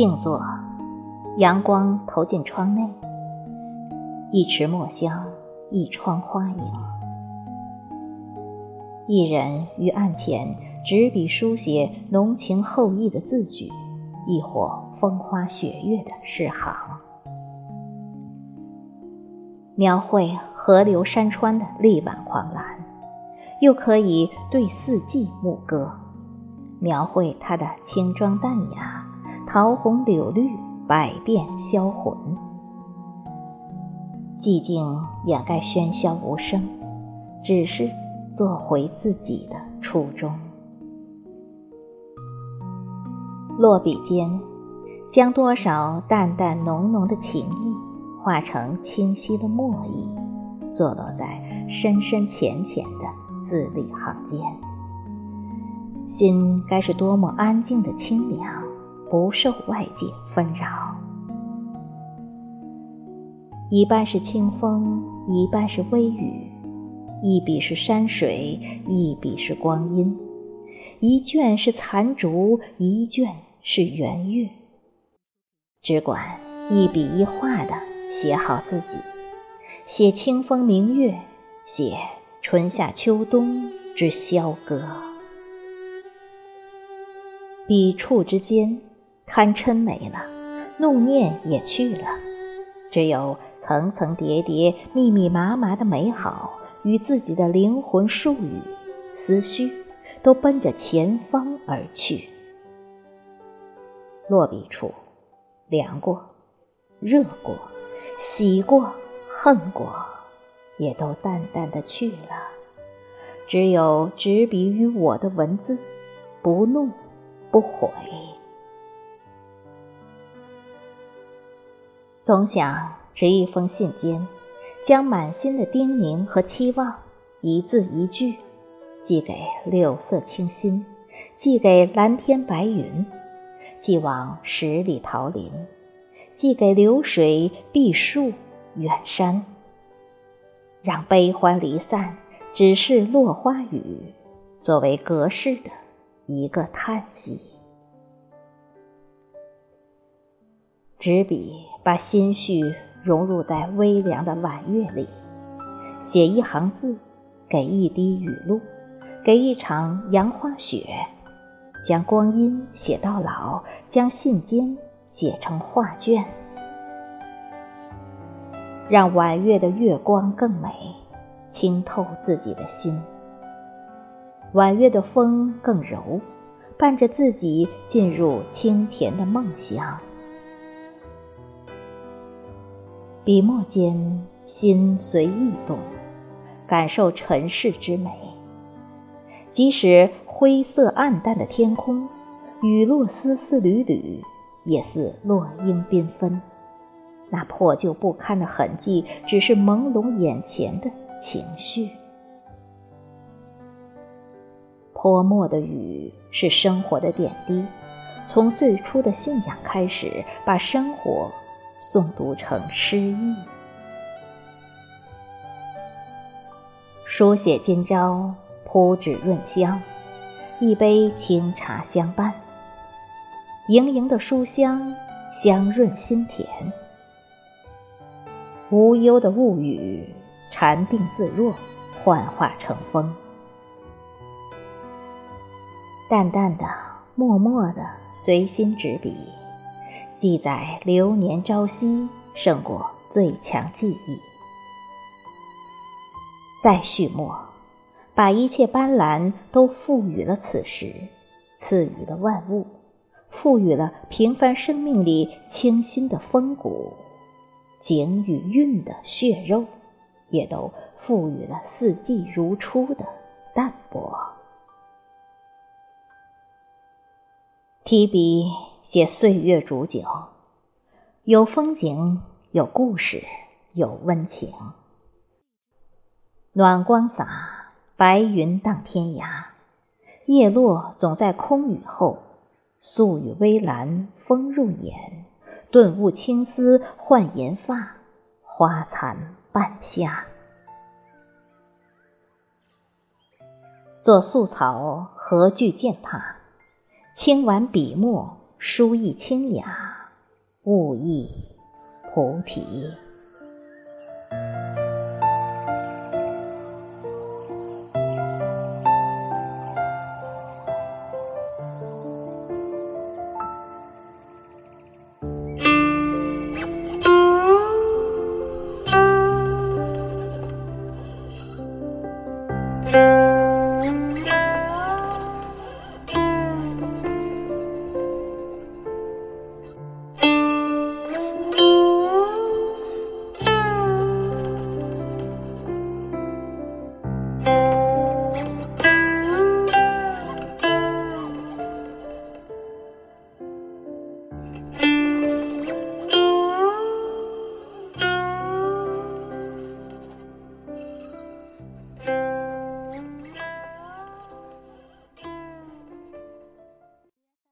静坐，阳光投进窗内，一池墨香，一窗花影。一人于案前执笔书写浓情厚意的字句，亦或风花雪月的诗行，描绘河流山川的力挽狂澜，又可以对四季牧歌，描绘它的轻装淡雅。桃红柳绿，百变销魂。寂静掩盖喧嚣无声，只是做回自己的初衷。落笔间，将多少淡淡浓浓的情意化成清晰的墨意，坐落在深深浅浅的字里行间。心该是多么安静的清凉。不受外界纷扰，一半是清风，一半是微雨，一笔是山水，一笔是光阴，一卷是残烛，一卷是圆月。只管一笔一画的写好自己，写清风明月，写春夏秋冬之萧歌，笔触之间。贪嗔没了，怒念也去了，只有层层叠叠、密密麻麻的美好与自己的灵魂术语、思绪，都奔着前方而去。落笔处，凉过、热过、喜过、恨过，也都淡淡的去了，只有执笔于我的文字，不怒不悔。总想执一封信笺，将满心的叮咛和期望，一字一句，寄给六色清新，寄给蓝天白云，寄往十里桃林，寄给流水碧树远山。让悲欢离散，只是落花雨，作为隔世的一个叹息。执笔。把心绪融入在微凉的晚月里，写一行字，给一滴雨露，给一场杨花雪，将光阴写到老，将信笺写成画卷，让晚月的月光更美，清透自己的心。晚月的风更柔，伴着自己进入清甜的梦乡。笔墨间，心随意动，感受尘世之美。即使灰色暗淡的天空，雨落丝丝缕缕，也似落英缤纷。那破旧不堪的痕迹，只是朦胧眼前的情绪。泼墨的雨是生活的点滴，从最初的信仰开始，把生活。诵读成诗意，书写今朝，铺纸润香，一杯清茶相伴，盈盈的书香，香润心田。无忧的物语，禅定自若，幻化成风。淡淡的，默默的，随心执笔。记载流年朝夕，胜过最强记忆。再续墨，把一切斑斓都赋予了此时，赐予了万物，赋予了平凡生命里清新的风骨，景与韵的血肉，也都赋予了四季如初的淡泊。提笔。写岁月煮酒，有风景，有故事，有温情。暖光洒，白云荡天涯。叶落总在空雨后，素雨微澜，风入眼，顿悟青丝换银发，花残半夏。做素草，何惧践踏？轻玩笔墨。书意清雅，悟意菩提。